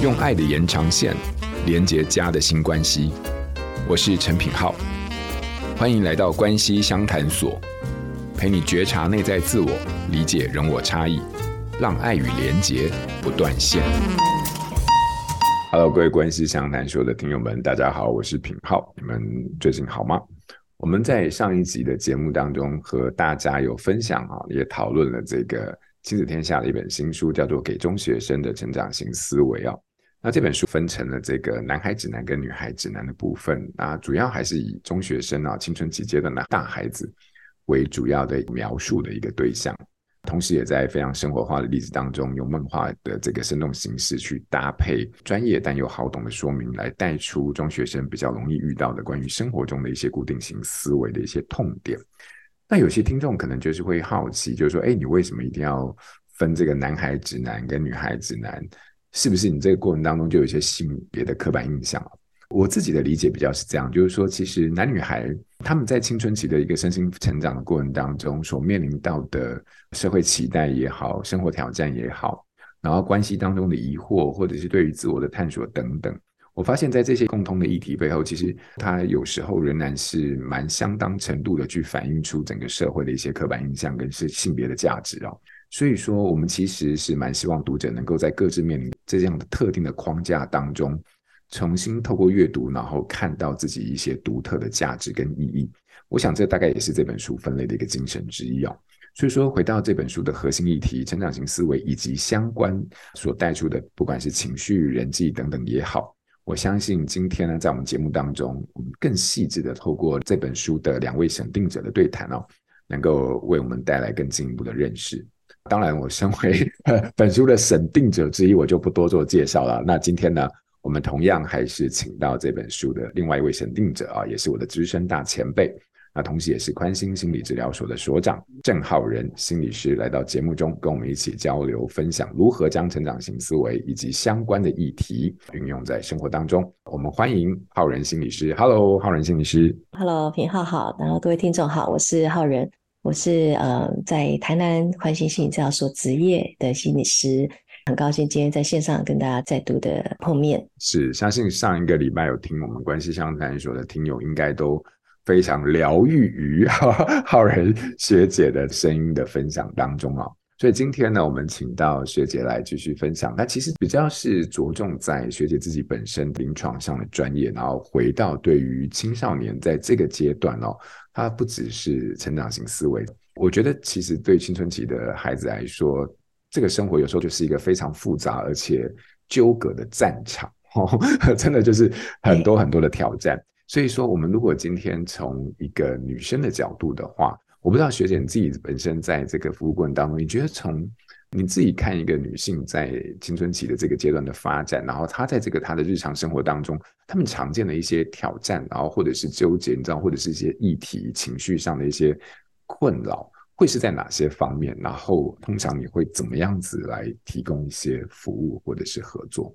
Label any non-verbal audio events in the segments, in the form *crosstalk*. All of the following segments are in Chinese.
用爱的延长线连接家的新关系。我是陈品浩，欢迎来到关系相谈所，陪你觉察内在自我，理解人我差异，让爱与连结不断线。Hello，各位关系相谈所的听友们，大家好，我是品浩，你们最近好吗？我们在上一集的节目当中和大家有分享啊，也讨论了这个。亲子天下的一本新书叫做《给中学生的成长型思维》啊，那这本书分成了这个男孩指南跟女孩指南的部分，那主要还是以中学生啊青春期阶段的大孩子为主要的描述的一个对象，同时也在非常生活化的例子当中，用漫画的这个生动形式去搭配专业但又好懂的说明，来带出中学生比较容易遇到的关于生活中的一些固定型思维的一些痛点。那有些听众可能就是会好奇，就是说，哎，你为什么一定要分这个男孩指南跟女孩指南？是不是你这个过程当中就有一些性别的刻板印象？我自己的理解比较是这样，就是说，其实男女孩他们在青春期的一个身心成长的过程当中，所面临到的社会期待也好，生活挑战也好，然后关系当中的疑惑，或者是对于自我的探索等等。我发现，在这些共通的议题背后，其实它有时候仍然是蛮相当程度的去反映出整个社会的一些刻板印象跟是性别的价值哦。所以说，我们其实是蛮希望读者能够在各自面临这样的特定的框架当中，重新透过阅读，然后看到自己一些独特的价值跟意义。我想，这大概也是这本书分类的一个精神之一哦。所以说，回到这本书的核心议题——成长型思维以及相关所带出的，不管是情绪、人际等等也好。我相信今天呢，在我们节目当中，我们更细致的透过这本书的两位审定者的对谈哦，能够为我们带来更进一步的认识。当然，我身为 *laughs* 本书的审定者之一，我就不多做介绍了。那今天呢，我们同样还是请到这本书的另外一位审定者啊，也是我的资深大前辈。那同时也是宽心心理治疗所的所长郑浩仁心理师来到节目中，跟我们一起交流分享如何将成长型思维以及相关的议题运用在生活当中。我们欢迎浩仁心理师。Hello，浩仁心理师。Hello，平浩好，然后各位听众好，我是浩仁，我是呃在台南宽心心理治疗所执业的心理师，很高兴今天在线上跟大家再度的碰面。是，相信上一个礼拜有听我们关系相谈所的听友应该都。非常疗愈于 *laughs* 浩仁学姐的声音的分享当中啊，所以今天呢，我们请到学姐来继续分享。那其实比较是着重在学姐自己本身临床上的专业，然后回到对于青少年在这个阶段哦，它不只是成长型思维。我觉得其实对青春期的孩子来说，这个生活有时候就是一个非常复杂而且纠葛的战场哦，*laughs* 真的就是很多很多的挑战。所以说，我们如果今天从一个女生的角度的话，我不知道学姐你自己本身在这个服务过程当中，你觉得从你自己看一个女性在青春期的这个阶段的发展，然后她在这个她的日常生活当中，她们常见的一些挑战，然后或者是纠结，你知道，或者是一些议题、情绪上的一些困扰，会是在哪些方面？然后通常你会怎么样子来提供一些服务或者是合作？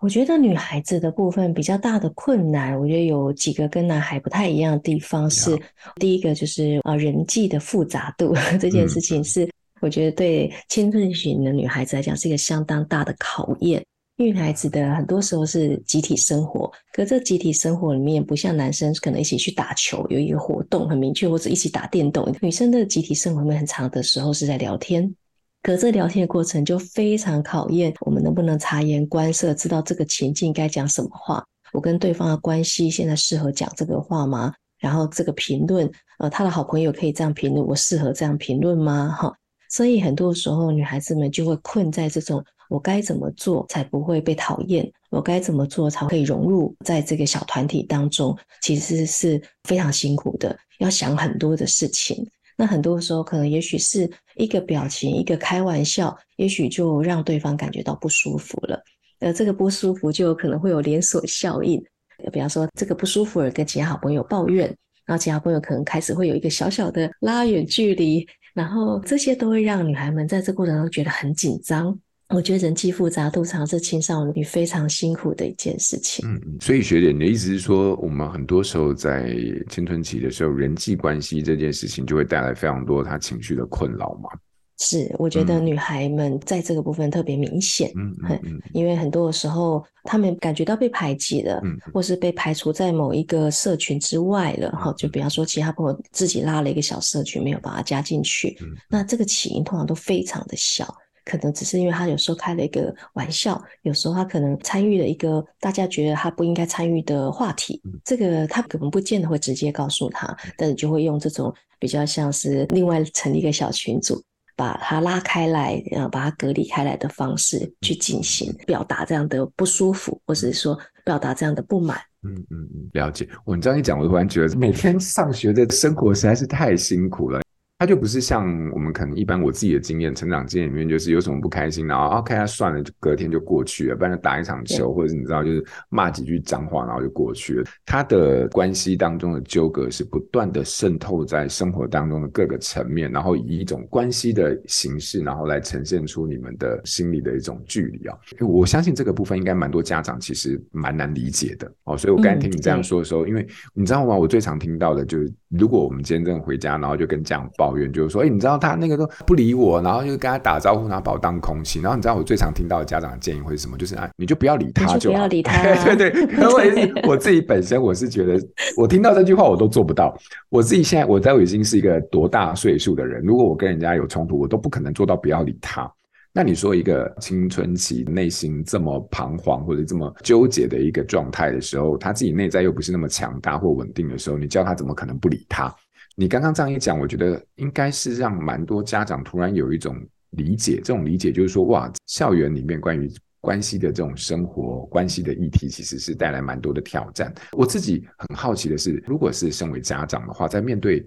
我觉得女孩子的部分比较大的困难，我觉得有几个跟男孩不太一样的地方是，第一个就是啊人际的复杂度 *laughs* 这件事情是，我觉得对青春期的女孩子来讲是一个相当大的考验，因为女孩子的很多时候是集体生活，可这集体生活里面不像男生可能一起去打球，有一个活动很明确，或者一起打电动，女生的集体生活里面很长的时候是在聊天。可这聊天的过程就非常考验我们能不能察言观色，知道这个情境该讲什么话。我跟对方的关系现在适合讲这个话吗？然后这个评论，呃，他的好朋友可以这样评论，我适合这样评论吗？哈，所以很多时候女孩子们就会困在这种我该怎么做才不会被讨厌，我该怎么做才可以融入在这个小团体当中，其实是非常辛苦的，要想很多的事情。那很多时候，可能也许是一个表情，一个开玩笑，也许就让对方感觉到不舒服了。呃，这个不舒服就可能会有连锁效应。比方说，这个不舒服而跟其他好朋友抱怨，然后其他朋友可能开始会有一个小小的拉远距离，然后这些都会让女孩们在这过程中觉得很紧张。我觉得人际复杂度常是青少年非常辛苦的一件事情。嗯，所以学姐，你的意思是说，我们很多时候在青春期的时候，人际关系这件事情就会带来非常多他情绪的困扰嘛？是，我觉得女孩们在这个部分特别明显，嗯嗯，嗯，因为很多的时候，她们感觉到被排挤了，嗯，或是被排除在某一个社群之外了，哈、嗯，就比方。说其他朋友自己拉了一个小社群，没有把她加进去，嗯，那这个起因通常都非常的小，可能只是因为她有时候开了一个玩笑，有时候她可能参与了一个大家觉得她不应该参与的话题，嗯、这个她可能不见得会直接告诉她，但是就会用这种比较像是另外成立一个小群组。把它拉开来，然后把它隔离开来的方式去进行表达这样的不舒服，或者是说表达这样的不满。嗯嗯嗯，了解。我你这样一讲，我突然觉得每天上学的生活实在是太辛苦了。他就不是像我们可能一般，我自己的经验、成长经验里面，就是有什么不开心，然后 OK，他算了，就隔天就过去了，不然就打一场球，或者是你知道，就是骂几句脏话，然后就过去了。他的关系当中的纠葛是不断的渗透在生活当中的各个层面，然后以一种关系的形式，然后来呈现出你们的心理的一种距离啊。我相信这个部分应该蛮多家长其实蛮难理解的哦。所以我刚才听你这样说的时候，因为你知道吗？我最常听到的就是，如果我们今天真的回家，然后就跟家长报。就是说，哎，你知道他那个都不理我，然后就跟他打招呼，然后把我当空气。然后你知道我最常听到的家长的建议会是什么？就是啊，你就不要理他就，就不要理他 *laughs* 啊。对对，可我是我自己本身，我是觉得，我听到这句话我都做不到。我自己现在，我在我已经是一个多大岁数的人，如果我跟人家有冲突，我都不可能做到不要理他。那你说一个青春期内心这么彷徨或者这么纠结的一个状态的时候，他自己内在又不是那么强大或稳定的时候，你叫他怎么可能不理他？你刚刚这样一讲，我觉得应该是让蛮多家长突然有一种理解，这种理解就是说，哇，校园里面关于关系的这种生活关系的议题，其实是带来蛮多的挑战。我自己很好奇的是，如果是身为家长的话，在面对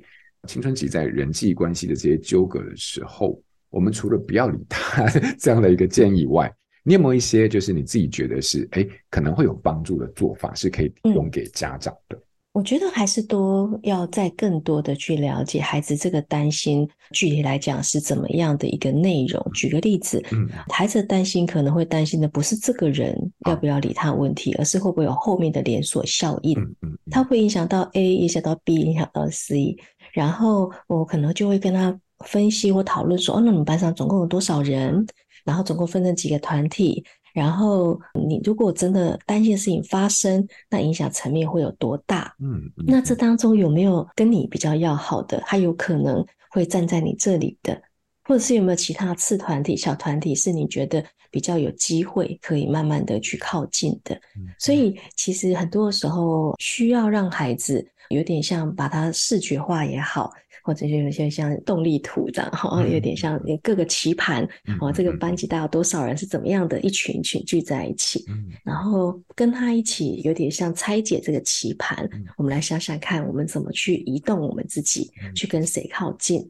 青春期在人际关系的这些纠葛的时候，我们除了不要理他 *laughs* 这样的一个建议以外，你有没有一些就是你自己觉得是诶可能会有帮助的做法，是可以提供给家长的？嗯我觉得还是多要再更多的去了解孩子这个担心，具体来讲是怎么样的一个内容。举个例子，嗯，孩子的担心可能会担心的不是这个人要不要理他问题，而是会不会有后面的连锁效应，嗯，它会影响到 A，影响到 B，影响到 C，然后我可能就会跟他分析或讨论说，哦，那你们班上总共有多少人？然后总共分成几个团体？然后你如果真的担心的事情发生，那影响层面会有多大？嗯，那这当中有没有跟你比较要好的，他有可能会站在你这里的，或者是有没有其他次团体、小团体是你觉得比较有机会可以慢慢的去靠近的？嗯，所以其实很多的时候需要让孩子有点像把它视觉化也好。或者就有些像动力图这样，哈，有点像各个棋盘，哦，这个班级大概有多少人是怎么样的一群群聚在一起，然后跟他一起有点像拆解这个棋盘，我们来想想看，我们怎么去移动我们自己，去跟谁靠近？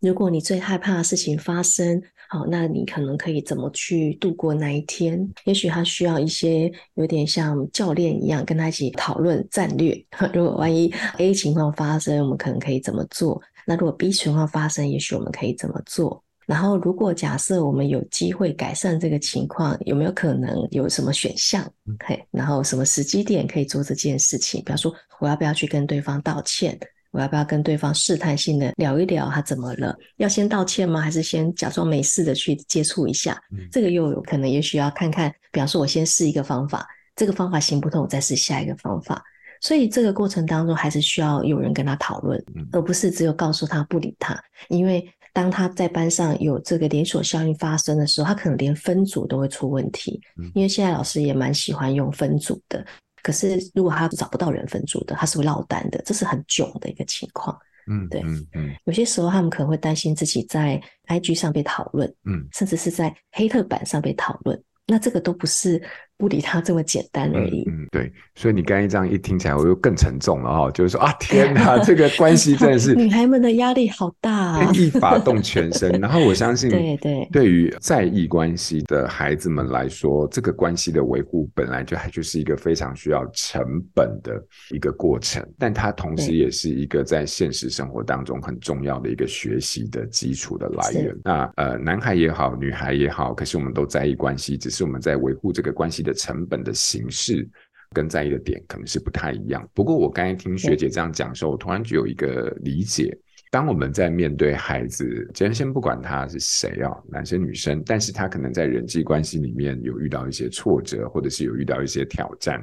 如果你最害怕的事情发生，好，那你可能可以怎么去度过那一天？也许他需要一些有点像教练一样，跟他一起讨论战略。*laughs* 如果万一 A 情况发生，我们可能可以怎么做？那如果 B 情况发生，也许我们可以怎么做？然后，如果假设我们有机会改善这个情况，有没有可能有什么选项？嘿，然后什么时机点可以做这件事情？比方说，我要不要去跟对方道歉？我要不要跟对方试探性的聊一聊他怎么了？要先道歉吗？还是先假装没事的去接触一下？这个又有可能，也许要看看。比方说，我先试一个方法，这个方法行不通，我再试下一个方法。所以这个过程当中，还是需要有人跟他讨论，而不是只有告诉他不理他。因为当他在班上有这个连锁效应发生的时候，他可能连分组都会出问题。因为现在老师也蛮喜欢用分组的，可是如果他找不到人分组的，他是会落单的，这是很囧的一个情况。嗯，对，嗯嗯，有些时候他们可能会担心自己在 IG 上被讨论，嗯，甚至是在黑特版上被讨论，那这个都不是。不理他这么简单而已。嗯，对，所以你刚才这样一听起来，我又更沉重了哈。就是说啊，天 *laughs* 哪，这个关系真的是女孩们的压力好大啊，一发动全身。然后我相信，*laughs* 对对，对于在意关系的孩子们来说，这个关系的维护本来就还就是一个非常需要成本的一个过程，但它同时也是一个在现实生活当中很重要的一个学习的基础的来源。那呃，男孩也好，女孩也好，可是我们都在意关系，只是我们在维护这个关系的成本的形式跟在意的点可能是不太一样。不过我刚才听学姐这样讲的时候，我突然就有一个理解，当我们在面对孩子，今天先不管他是谁啊，男生女生，但是他可能在人际关系里面有遇到一些挫折，或者是有遇到一些挑战，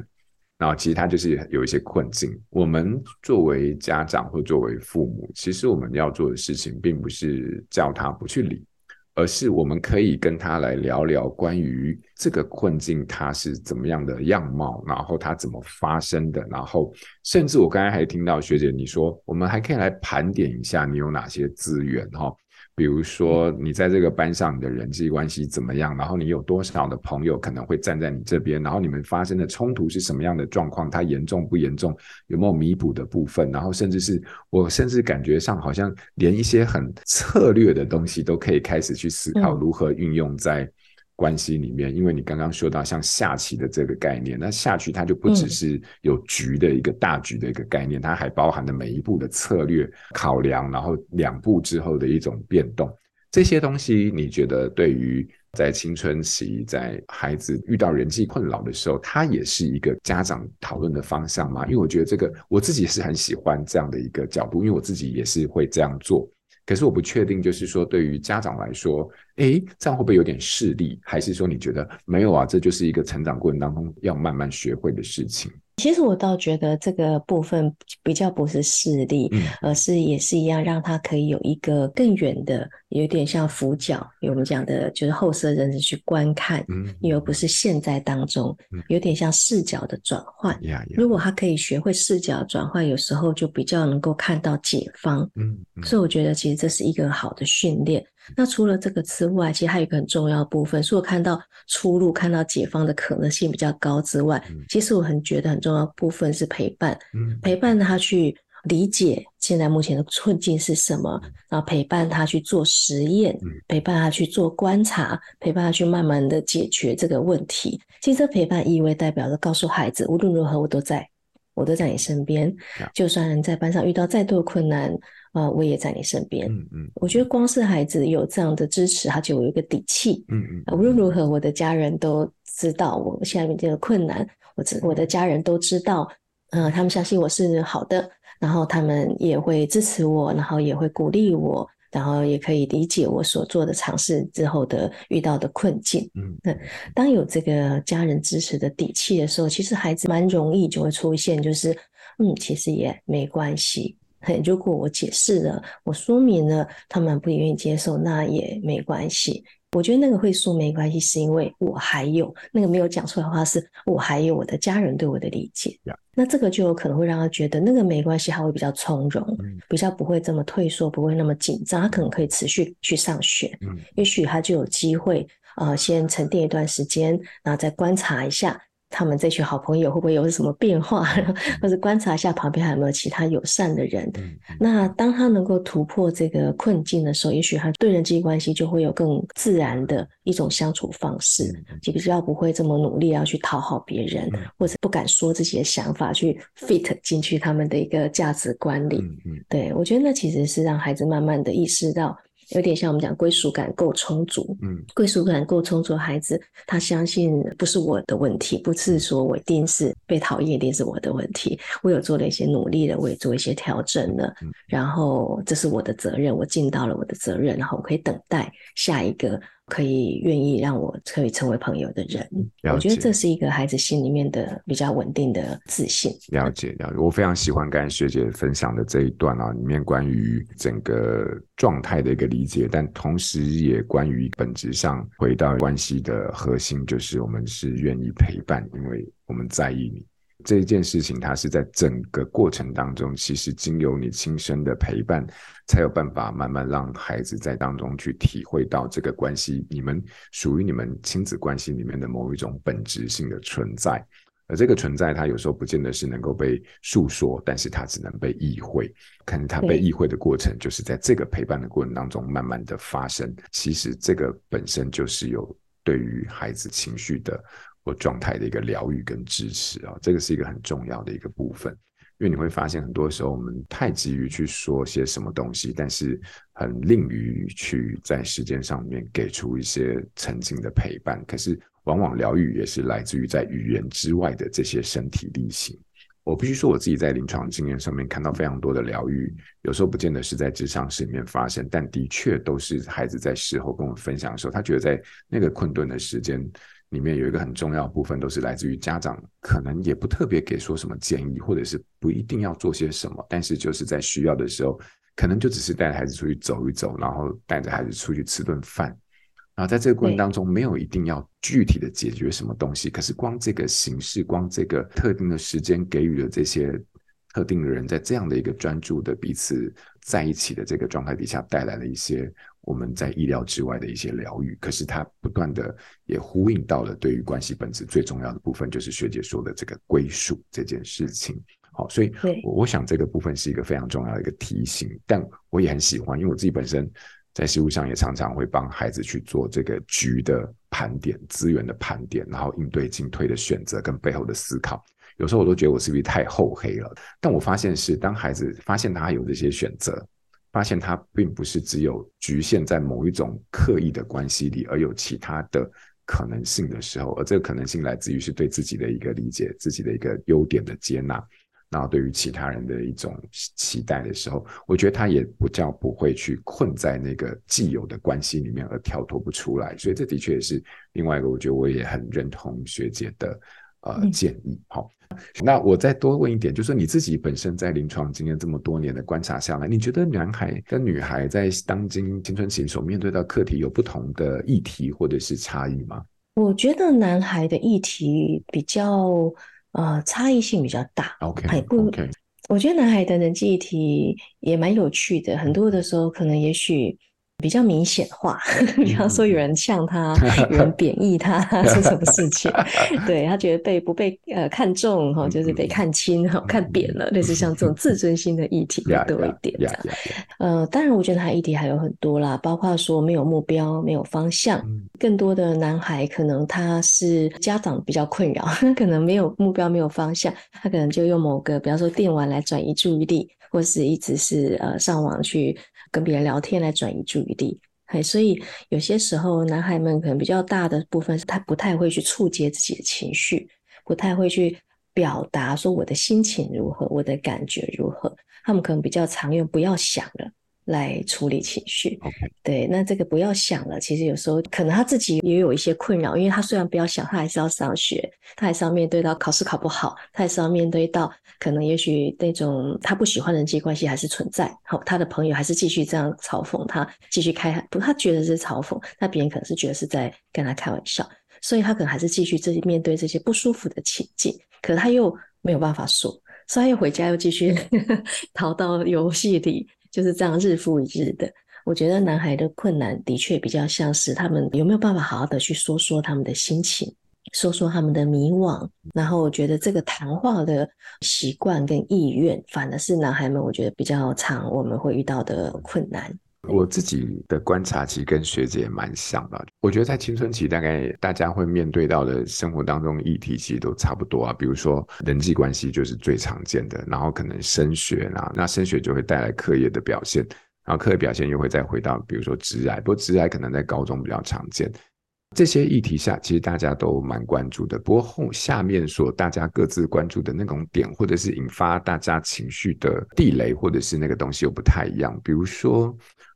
然后其实他就是有一些困境。我们作为家长或作为父母，其实我们要做的事情，并不是叫他不去理。而是我们可以跟他来聊聊关于这个困境，它是怎么样的样貌，然后它怎么发生的，然后甚至我刚才还听到学姐你说，我们还可以来盘点一下你有哪些资源哈。比如说，你在这个班上，你的人际关系怎么样？然后你有多少的朋友可能会站在你这边？然后你们发生的冲突是什么样的状况？它严重不严重？有没有弥补的部分？然后甚至是我甚至感觉上，好像连一些很策略的东西都可以开始去思考如何运用在。关系里面，因为你刚刚说到像下棋的这个概念，那下棋它就不只是有局的一个大局的一个概念，嗯、它还包含了每一步的策略考量，然后两步之后的一种变动。这些东西，你觉得对于在青春期，在孩子遇到人际困扰的时候，它也是一个家长讨论的方向吗？因为我觉得这个我自己是很喜欢这样的一个角度，因为我自己也是会这样做。可是我不确定，就是说对于家长来说，诶，这样会不会有点势利？还是说你觉得没有啊？这就是一个成长过程当中要慢慢学会的事情。其实我倒觉得这个部分比较不是势力，嗯、而是也是一样，让他可以有一个更远的，有点像俯角，我们讲的就是后设认知去观看，嗯，而不是现在当中，嗯、有点像视角的转换。嗯、如果他可以学会视角转换，有时候就比较能够看到解方。嗯，嗯，所以我觉得其实这是一个好的训练。那除了这个之外，其实还有一个很重要的部分，是我看到出路、看到解放的可能性比较高之外，嗯、其实我很觉得很重要的部分是陪伴，嗯、陪伴他去理解现在目前的困境是什么，嗯、然后陪伴他去做实验，嗯、陪伴他去做观察，陪伴他去慢慢的解决这个问题。其实这陪伴意味代表着告诉孩子，无论如何我都在，我都在你身边，嗯、就算在班上遇到再多的困难。啊，我也在你身边。嗯嗯，我觉得光是孩子有这样的支持，他就有一个底气。嗯嗯，无论如何，我的家人都知道我现在面对的困难，我我的家人都知道，嗯，他们相信我是好的，然后他们也会支持我，然后也会鼓励我，然后也可以理解我所做的尝试之后的遇到的困境。嗯，当有这个家人支持的底气的时候，其实孩子蛮容易就会出现，就是嗯，其实也没关系。如果我解释了，我说明了，他们不愿意接受，那也没关系。我觉得那个会说没关系，是因为我还有那个没有讲出来的话，是我还有我的家人对我的理解。那这个就有可能会让他觉得那个没关系，他会比较从容，mm. 比较不会这么退缩，不会那么紧张，他可能可以持续去上学。Mm. 也许他就有机会，呃，先沉淀一段时间，然后再观察一下。他们这群好朋友会不会有什么变化？嗯、*laughs* 或者观察一下旁边还有没有其他友善的人？那当他能够突破这个困境的时候，也许他对人际关系就会有更自然的一种相处方式，就比较不会这么努力要去讨好别人，嗯、或者不敢说自己的想法去 fit 进去他们的一个价值观里。对，我觉得那其实是让孩子慢慢的意识到。有点像我们讲归属感够充足，嗯，归属感够充足的孩子，他相信不是我的问题，不是说我一定是被讨厌，一定是我的问题。我有做了一些努力了，我也做一些调整了，嗯，然后这是我的责任，我尽到了我的责任，然后我可以等待下一个。可以愿意让我可以成为朋友的人，我觉得这是一个孩子心里面的比较稳定的自信。了解，了解。我非常喜欢刚才学姐分享的这一段啊，里面关于整个状态的一个理解，但同时也关于本质上回到关系的核心，就是我们是愿意陪伴，因为我们在意你。这一件事情，它是在整个过程当中，其实经由你亲身的陪伴，才有办法慢慢让孩子在当中去体会到这个关系，你们属于你们亲子关系里面的某一种本质性的存在。而这个存在，它有时候不见得是能够被诉说，但是它只能被意会。可能它被意会的过程，就是在这个陪伴的过程当中慢慢的发生。其实这个本身就是有对于孩子情绪的。或状态的一个疗愈跟支持啊，这个是一个很重要的一个部分，因为你会发现很多时候我们太急于去说些什么东西，但是很吝于去在时间上面给出一些曾经的陪伴。可是往往疗愈也是来自于在语言之外的这些身体力行。我必须说，我自己在临床经验上面看到非常多的疗愈，有时候不见得是在咨商室里面发生，但的确都是孩子在事后跟我分享的时候，他觉得在那个困顿的时间里面有一个很重要的部分，都是来自于家长可能也不特别给说什么建议，或者是不一定要做些什么，但是就是在需要的时候，可能就只是带着孩子出去走一走，然后带着孩子出去吃顿饭。然后在这个过程当中，没有一定要具体的解决什么东西，可是光这个形式，光这个特定的时间给予了这些特定的人，在这样的一个专注的彼此在一起的这个状态底下，带来了一些我们在意料之外的一些疗愈。可是它不断的也呼应到了对于关系本质最重要的部分，就是学姐说的这个归属这件事情。好，所以我我想这个部分是一个非常重要的一个提醒，但我也很喜欢，因为我自己本身。在实务上也常常会帮孩子去做这个局的盘点、资源的盘点，然后应对进退的选择跟背后的思考。有时候我都觉得我是不是太厚黑了？但我发现是，当孩子发现他有这些选择，发现他并不是只有局限在某一种刻意的关系里，而有其他的可能性的时候，而这个可能性来自于是对自己的一个理解、自己的一个优点的接纳。然后对于其他人的一种期待的时候，我觉得他也不叫不会去困在那个既有的关系里面而跳脱不出来，所以这的确也是另外一个，我觉得我也很认同学姐的呃建议。好，那我再多问一点，就是说你自己本身在临床经验这么多年的观察下来，你觉得男孩跟女孩在当今青春期所面对到课题有不同的议题或者是差异吗？我觉得男孩的议题比较。呃，差异性比较大。OK，不，okay. 我觉得男孩的人际议题也蛮有趣的，很多的时候可能也许。比较明显化，*laughs* 比方说有人呛他，有人贬义他 *laughs* 是什么事情？*laughs* 对，他觉得被不被呃看中哈，就是被看轻哈，看扁了，类似像这种自尊心的议题会多一点这样。呃，当然，我觉得他议题还有很多啦，包括说没有目标、没有方向。更多的男孩可能他是家长比较困扰，可能没有目标、没有方向，他可能就用某个，比方说电玩来转移注意力，或是一直是呃上网去。跟别人聊天来转移注意力，嘿，所以有些时候男孩们可能比较大的部分是他不太会去触接自己的情绪，不太会去表达说我的心情如何，我的感觉如何，他们可能比较常用不要想了。来处理情绪对，那这个不要想了。其实有时候可能他自己也有一些困扰，因为他虽然不要想，他还是要上学，他还是要面对到考试考不好，他还是要面对到可能也许那种他不喜欢人际关系还是存在。好，他的朋友还是继续这样嘲讽他，继续开不，他觉得是嘲讽，那别人可能是觉得是在跟他开玩笑，所以他可能还是继续自己面对这些不舒服的情境，可他又没有办法说，所以他又回家又继续 *laughs* 逃到游戏里。就是这样日复一日的，我觉得男孩的困难的确比较像是他们有没有办法好好的去说说他们的心情，说说他们的迷惘，然后我觉得这个谈话的习惯跟意愿，反而是男孩们我觉得比较常我们会遇到的困难。我自己的观察其实跟学姐也蛮像的。我觉得在青春期，大概大家会面对到的生活当中议题其实都差不多啊。比如说人际关系就是最常见的，然后可能升学啦，那升学就会带来课业的表现，然后课业表现又会再回到比如说职涯，不过职涯可能在高中比较常见。这些议题下，其实大家都蛮关注的。不过后下面所大家各自关注的那种点，或者是引发大家情绪的地雷，或者是那个东西又不太一样。比如说。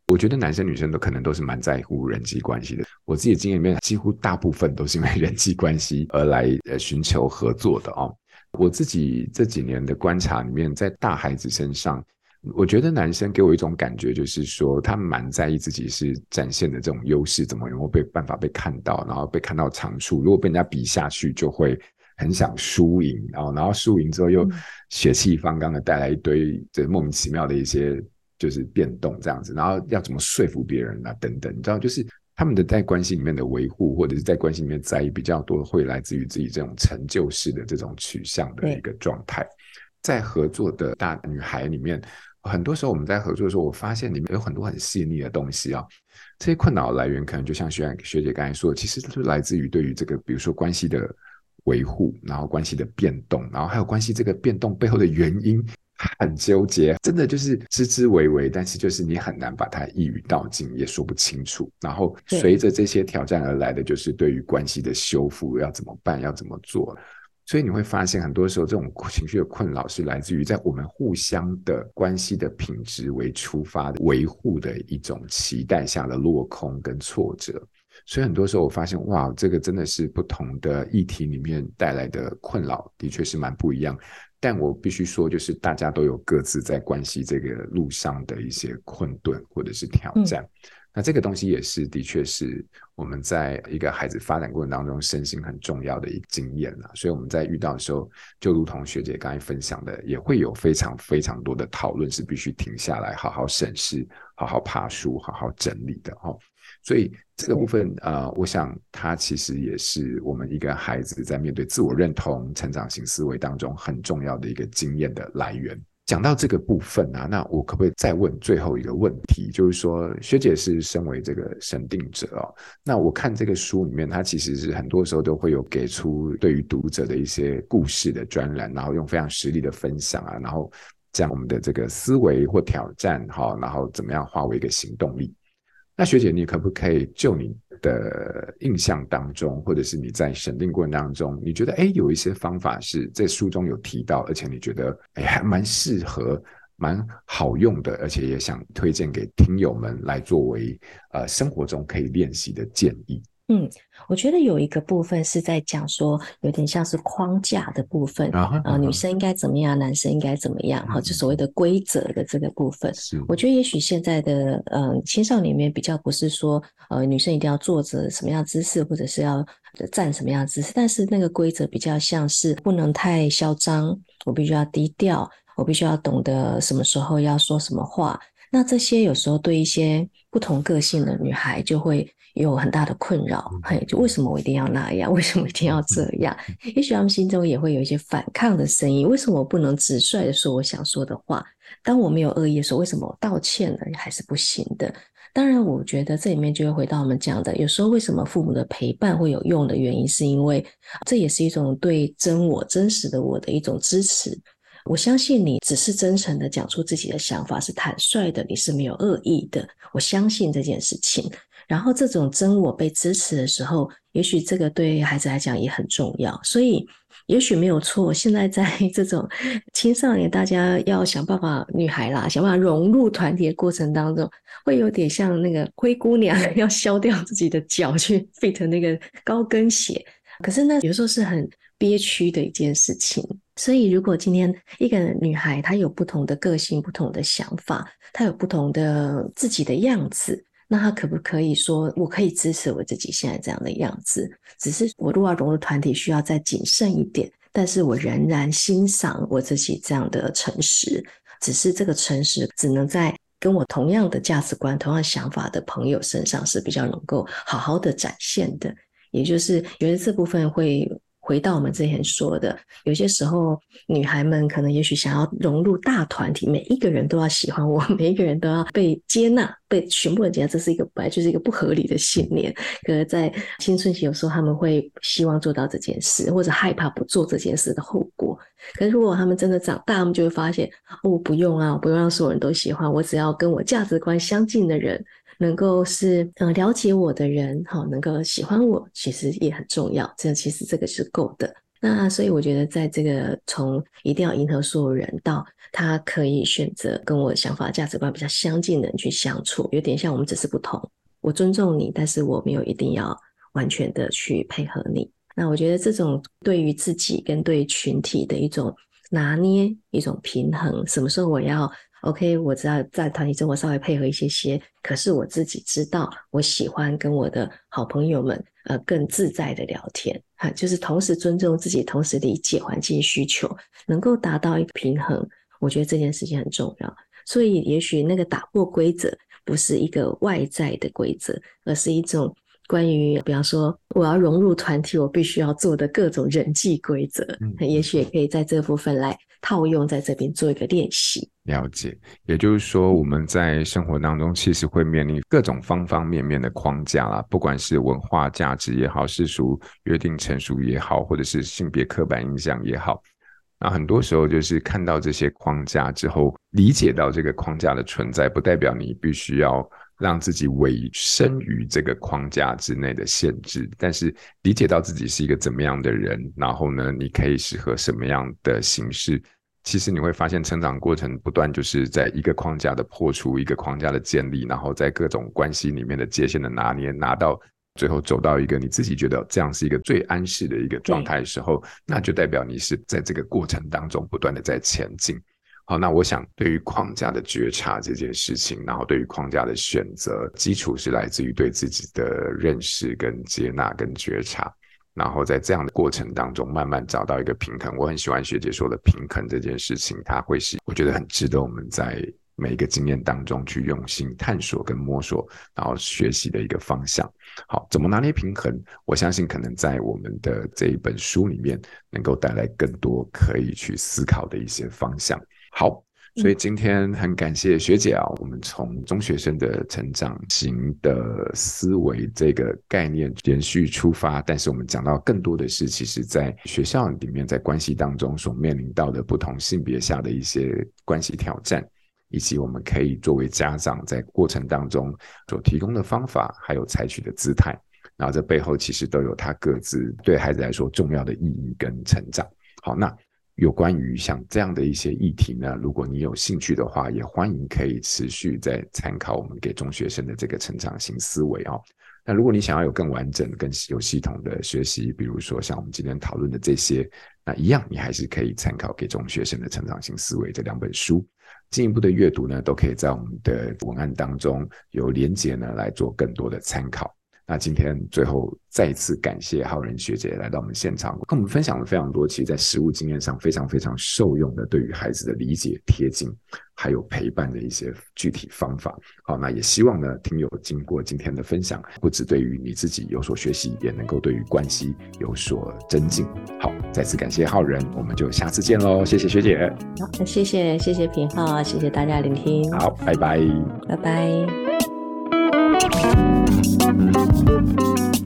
我觉得男生女生都可能都是蛮在乎人际关系的。我自己的经验里面，几乎大部分都是因为人际关系而来呃寻求合作的哦。我自己这几年的观察里面，在大孩子身上，我觉得男生给我一种感觉，就是说他蛮在意自己是展现的这种优势，怎么有没有被办法被看到，然后被看到长处。如果被人家比下去，就会很想输赢，然后然后输赢之后又血气方刚的带来一堆这莫名其妙的一些。就是变动这样子，然后要怎么说服别人啊，等等，你知道，就是他们的在关系里面的维护，或者是在关系里面在意比较多，会来自于自己这种成就式的这种取向的一个状态。在合作的大女孩里面，很多时候我们在合作的时候，我发现里面有很多很细腻的东西啊。这些困扰来源可能就像学学姐刚才说的，其实都是来自于对于这个，比如说关系的维护，然后关系的变动，然后还有关系这个变动背后的原因。很纠结，真的就是支支微微，但是就是你很难把它一语道尽，也说不清楚。然后随着这些挑战而来的，就是对于关系的修复要怎么办，要怎么做。所以你会发现，很多时候这种情绪的困扰是来自于在我们互相的关系的品质为出发的维护的一种期待下的落空跟挫折。所以很多时候我发现，哇，这个真的是不同的议题里面带来的困扰，的确是蛮不一样。但我必须说，就是大家都有各自在关系这个路上的一些困顿或者是挑战。嗯那这个东西也是，的确是我们在一个孩子发展过程当中身心很重要的一个经验啦。所以我们在遇到的时候，就如同学姐刚才分享的，也会有非常非常多的讨论是必须停下来，好好审视、好好爬书、好好整理的哈。所以这个部分啊、呃，我想它其实也是我们一个孩子在面对自我认同、成长型思维当中很重要的一个经验的来源。讲到这个部分啊，那我可不可以再问最后一个问题？就是说，学姐是身为这个审定者哦，那我看这个书里面，它其实是很多时候都会有给出对于读者的一些故事的专栏，然后用非常实力的分享啊，然后将我们的这个思维或挑战哈，然后怎么样化为一个行动力。那学姐，你可不可以就你的印象当中，或者是你在审定过程当中，你觉得诶有一些方法是在书中有提到，而且你觉得诶还蛮适合、蛮好用的，而且也想推荐给听友们来作为呃生活中可以练习的建议。嗯，我觉得有一个部分是在讲说，有点像是框架的部分啊、呃，女生应该怎么样，男生应该怎么样，哈、嗯，就所谓的规则的这个部分。是，我觉得也许现在的嗯、呃、青少年里面比较不是说呃女生一定要坐着什么样姿势，或者是要站什么样姿势，但是那个规则比较像是不能太嚣张，我必须要低调，我必须要懂得什么时候要说什么话。那这些有时候对一些不同个性的女孩就会。有很大的困扰，嘿，就为什么我一定要那样？*laughs* 为什么一定要这样？*laughs* 也许他们心中也会有一些反抗的声音。为什么我不能直率的说我想说的话？当我没有恶意的时候，为什么我道歉了还是不行的？当然，我觉得这里面就会回到我们讲的，有时候为什么父母的陪伴会有用的原因，是因为这也是一种对真我、真实的我的一种支持。我相信你只是真诚的讲出自己的想法，是坦率的，你是没有恶意的。我相信这件事情。然后这种真我被支持的时候，也许这个对孩子来讲也很重要。所以也许没有错。现在在 *laughs* 这种 *laughs* 青少年，大家要想办法，女孩啦，想办法融入团体的过程当中，会有点像那个灰姑娘 *laughs* 要削掉自己的脚去 fit 那个高跟鞋。可是呢，有时候是很憋屈的一件事情。所以如果今天一个女孩她有不同的个性、不同的想法，她有不同的自己的样子。那他可不可以说，我可以支持我自己现在这样的样子？只是我如果要融入团体，需要再谨慎一点。但是我仍然欣赏我自己这样的诚实。只是这个诚实，只能在跟我同样的价值观、同样想法的朋友身上是比较能够好好的展现的。也就是觉得这部分会。回到我们之前说的，有些时候女孩们可能也许想要融入大团体，每一个人都要喜欢我，*laughs* 每一个人都要被接纳，被全部人接纳，这是一个本来就是一个不合理的信念。可是，在青春期，有时候他们会希望做到这件事，或者害怕不做这件事的后果。可是，如果他们真的长大，他们就会发现，哦，不用啊，我不用让所有人都喜欢我，只要跟我价值观相近的人。能够是呃了解我的人，好，能够喜欢我，其实也很重要。这样其实这个是够的。那所以我觉得，在这个从一定要迎合所有人到他可以选择跟我想法、价值观比较相近的人去相处，有点像我们只是不同。我尊重你，但是我没有一定要完全的去配合你。那我觉得这种对于自己跟对群体的一种拿捏、一种平衡，什么时候我要？OK，我知道在团体中我稍微配合一些些，可是我自己知道，我喜欢跟我的好朋友们呃更自在的聊天，哈，就是同时尊重自己，同时理解环境需求，能够达到一个平衡，我觉得这件事情很重要。所以也许那个打破规则不是一个外在的规则，而是一种关于，比方说我要融入团体，我必须要做的各种人际规则，嗯，也许也可以在这部分来套用在这边做一个练习。了解，也就是说，我们在生活当中其实会面临各种方方面面的框架啦，不管是文化价值也好，世俗约定成熟也好，或者是性别刻板印象也好，那很多时候就是看到这些框架之后，理解到这个框架的存在，不代表你必须要让自己委身于这个框架之内的限制。但是理解到自己是一个怎么样的人，然后呢，你可以适合什么样的形式，其实你会发现成长过程不断就是在一个框架的破除，一个框架的建立，然后在各种关系里面的界限的拿捏，拿到。最后走到一个你自己觉得这样是一个最安适的一个状态的时候，那就代表你是在这个过程当中不断的在前进。好，那我想对于框架的觉察这件事情，然后对于框架的选择，基础是来自于对自己的认识跟接纳跟觉察，然后在这样的过程当中慢慢找到一个平衡。我很喜欢学姐说的平衡这件事情，它会是我觉得很值得我们在每一个经验当中去用心探索跟摸索，然后学习的一个方向。好，怎么拿捏平衡？我相信可能在我们的这一本书里面，能够带来更多可以去思考的一些方向。好，所以今天很感谢学姐啊，我们从中学生的成长型的思维这个概念延续出发，但是我们讲到更多的是，其实在学校里面，在关系当中所面临到的不同性别下的一些关系挑战。以及我们可以作为家长在过程当中所提供的方法，还有采取的姿态，然后这背后其实都有他各自对孩子来说重要的意义跟成长。好，那有关于像这样的一些议题呢，如果你有兴趣的话，也欢迎可以持续在参考我们给中学生的这个成长型思维哦。那如果你想要有更完整、更有系统的学习，比如说像我们今天讨论的这些，那一样你还是可以参考给中学生的成长型思维这两本书。进一步的阅读呢，都可以在我们的文案当中有连结呢，来做更多的参考。那今天最后再一次感谢浩仁学姐来到我们现场，跟我们分享了非常多，其实在实物经验上非常非常受用的对于孩子的理解、贴近，还有陪伴的一些具体方法。好，那也希望呢，听友经过今天的分享，不止对于你自己有所学习，也能够对于关系有所增进。好，再次感谢浩仁，我们就下次见喽，谢谢学姐。好，谢谢谢谢平浩，谢谢大家聆听。好，拜拜，拜拜。